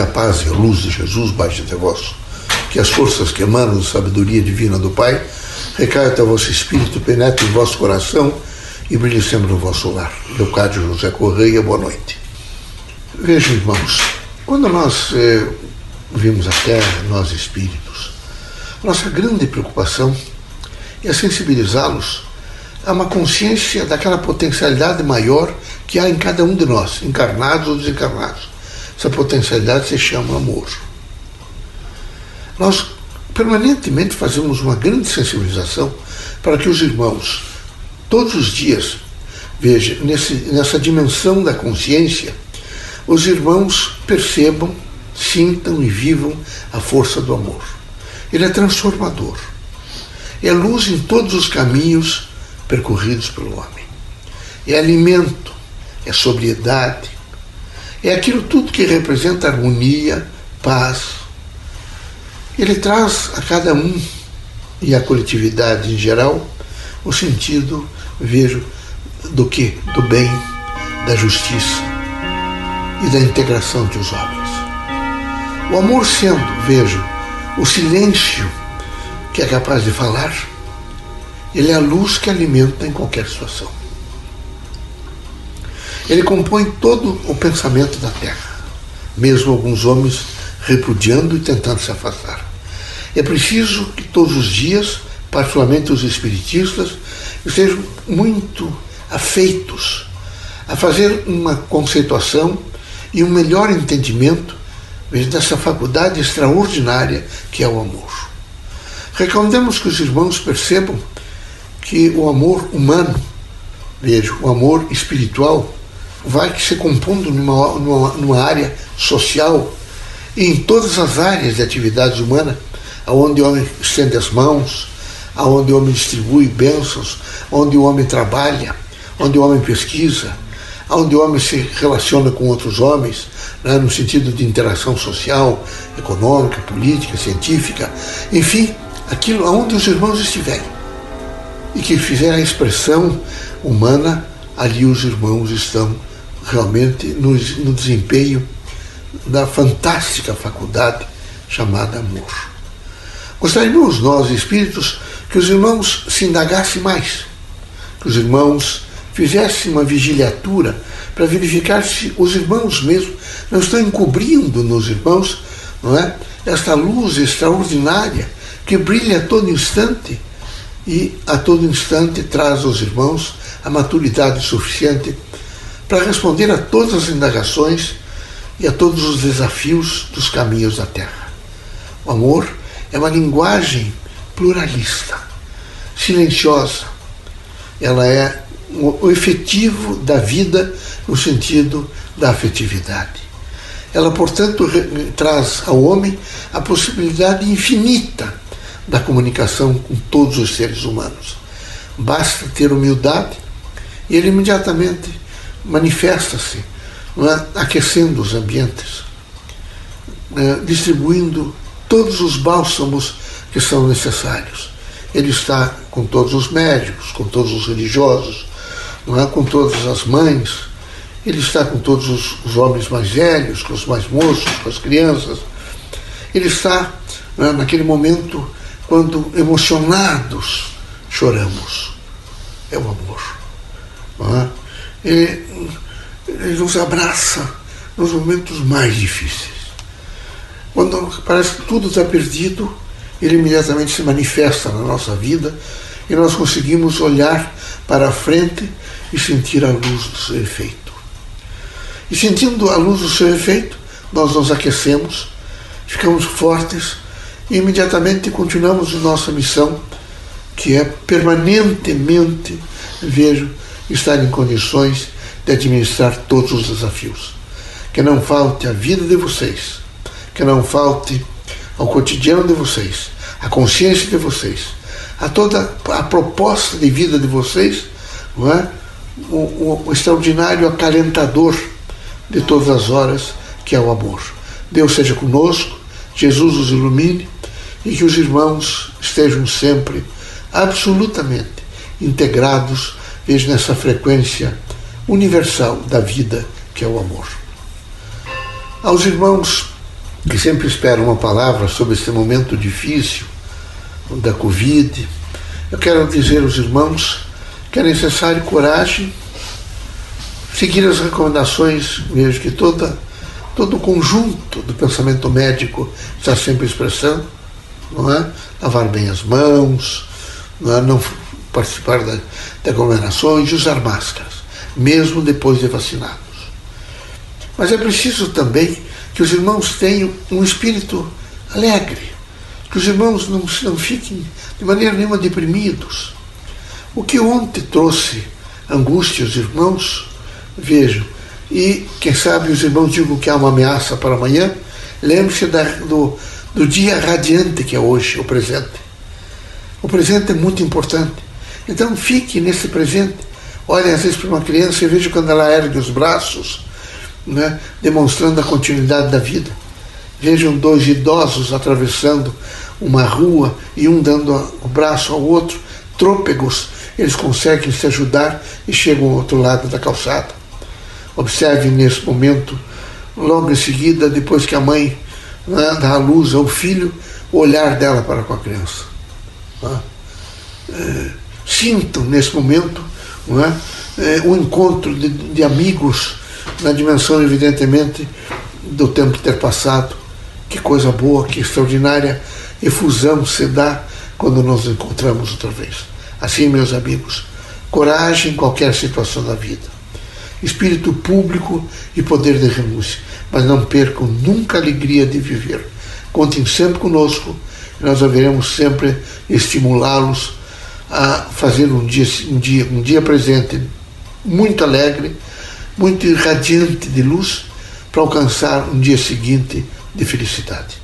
a paz e a luz de Jesus baixe até vós, que as forças que emanam da sabedoria divina do Pai recaiam até vosso espírito, penetre em vosso coração e brilhe sempre no vosso lar. Leocádio José Correia, boa noite. Vejam, irmãos, quando nós eh, vimos a Terra, nós espíritos, nossa grande preocupação é sensibilizá-los a uma consciência daquela potencialidade maior que há em cada um de nós, encarnados ou desencarnados. Essa potencialidade se chama amor. Nós permanentemente fazemos uma grande sensibilização para que os irmãos, todos os dias, veja, nesse, nessa dimensão da consciência, os irmãos percebam, sintam e vivam a força do amor. Ele é transformador. É luz em todos os caminhos percorridos pelo homem. É alimento, é sobriedade, é aquilo tudo que representa harmonia, paz. Ele traz a cada um e a coletividade em geral o sentido, vejo, do que? Do bem, da justiça e da integração entre os homens. O amor sendo, vejo, o silêncio que é capaz de falar, ele é a luz que alimenta em qualquer situação. Ele compõe todo o pensamento da terra, mesmo alguns homens repudiando e tentando se afastar. É preciso que todos os dias, particularmente os espiritistas, estejam muito afeitos a fazer uma conceituação e um melhor entendimento dessa faculdade extraordinária que é o amor. Recomendamos que os irmãos percebam que o amor humano, veja, o amor espiritual, vai se compondo numa, numa, numa área social e em todas as áreas de atividades humanas, aonde o homem estende as mãos, aonde o homem distribui bênçãos, onde o homem trabalha, onde o homem pesquisa, onde o homem se relaciona com outros homens, né, no sentido de interação social, econômica, política, científica, enfim, aquilo aonde os irmãos estiverem. E que fizer a expressão humana, ali os irmãos estão realmente no, no desempenho da fantástica faculdade chamada amor. Gostaríamos nós, espíritos, que os irmãos se indagassem mais, que os irmãos fizessem uma vigiliatura para verificar se os irmãos mesmo não estão encobrindo nos irmãos, não é? Esta luz extraordinária que brilha a todo instante e a todo instante traz aos irmãos a maturidade suficiente para responder a todas as indagações e a todos os desafios dos caminhos da Terra. O amor é uma linguagem pluralista, silenciosa. Ela é o efetivo da vida no sentido da afetividade. Ela, portanto, traz ao homem a possibilidade infinita da comunicação com todos os seres humanos. Basta ter humildade e ele imediatamente manifesta-se, é? aquecendo os ambientes, é? distribuindo todos os bálsamos que são necessários. Ele está com todos os médicos, com todos os religiosos, não é? com todas as mães, ele está com todos os, os homens mais velhos, com os mais moços, com as crianças. Ele está é? naquele momento quando emocionados choramos. É o amor. É? Ele, nos abraça nos momentos mais difíceis. Quando parece que tudo está perdido, ele imediatamente se manifesta na nossa vida e nós conseguimos olhar para a frente e sentir a luz do seu efeito. E sentindo a luz do seu efeito, nós nos aquecemos, ficamos fortes e imediatamente continuamos nossa missão, que é permanentemente, vejo, estar em condições de administrar todos os desafios. Que não falte a vida de vocês, que não falte ao cotidiano de vocês, a consciência de vocês, a toda a proposta de vida de vocês, não é? o, o, o extraordinário acalentador de todas as horas, que é o amor. Deus seja conosco, Jesus os ilumine e que os irmãos estejam sempre absolutamente integrados, vejo nessa frequência universal da vida que é o amor. Aos irmãos que sempre esperam uma palavra sobre esse momento difícil da Covid. Eu quero dizer aos irmãos que é necessário coragem, seguir as recomendações, vejo que toda, todo o conjunto do pensamento médico está sempre expressando, não é? Lavar bem as mãos, não, é? não participar de aglomerações e usar máscaras, mesmo depois de vacinados. Mas é preciso também que os irmãos tenham um espírito alegre, que os irmãos não, não fiquem de maneira nenhuma deprimidos. O que ontem trouxe angústia aos irmãos, vejam, e quem sabe os irmãos digam que há uma ameaça para amanhã, lembre-se do, do dia radiante que é hoje, o presente. O presente é muito importante. Então fique nesse presente. Olhem às vezes para uma criança e veja quando ela ergue os braços, né, demonstrando a continuidade da vida. Vejam dois idosos atravessando uma rua e um dando o braço ao outro, trôpegos, eles conseguem se ajudar e chegam ao outro lado da calçada. Observe nesse momento, logo em seguida, depois que a mãe né, dá a luz ao filho, o olhar dela para com a criança. Né? É, sintam nesse momento né, é, um encontro de, de amigos na dimensão, evidentemente, do tempo ter passado. Que coisa boa, que extraordinária efusão se dá quando nos encontramos outra vez. Assim, meus amigos, coragem em qualquer situação da vida, espírito público e poder de renúncia, mas não percam nunca a alegria de viver. Contem sempre conosco e nós haveremos sempre estimulá-los a fazer um dia, um dia, um dia presente muito alegre, muito irradiante de luz, para alcançar um dia seguinte de felicidade.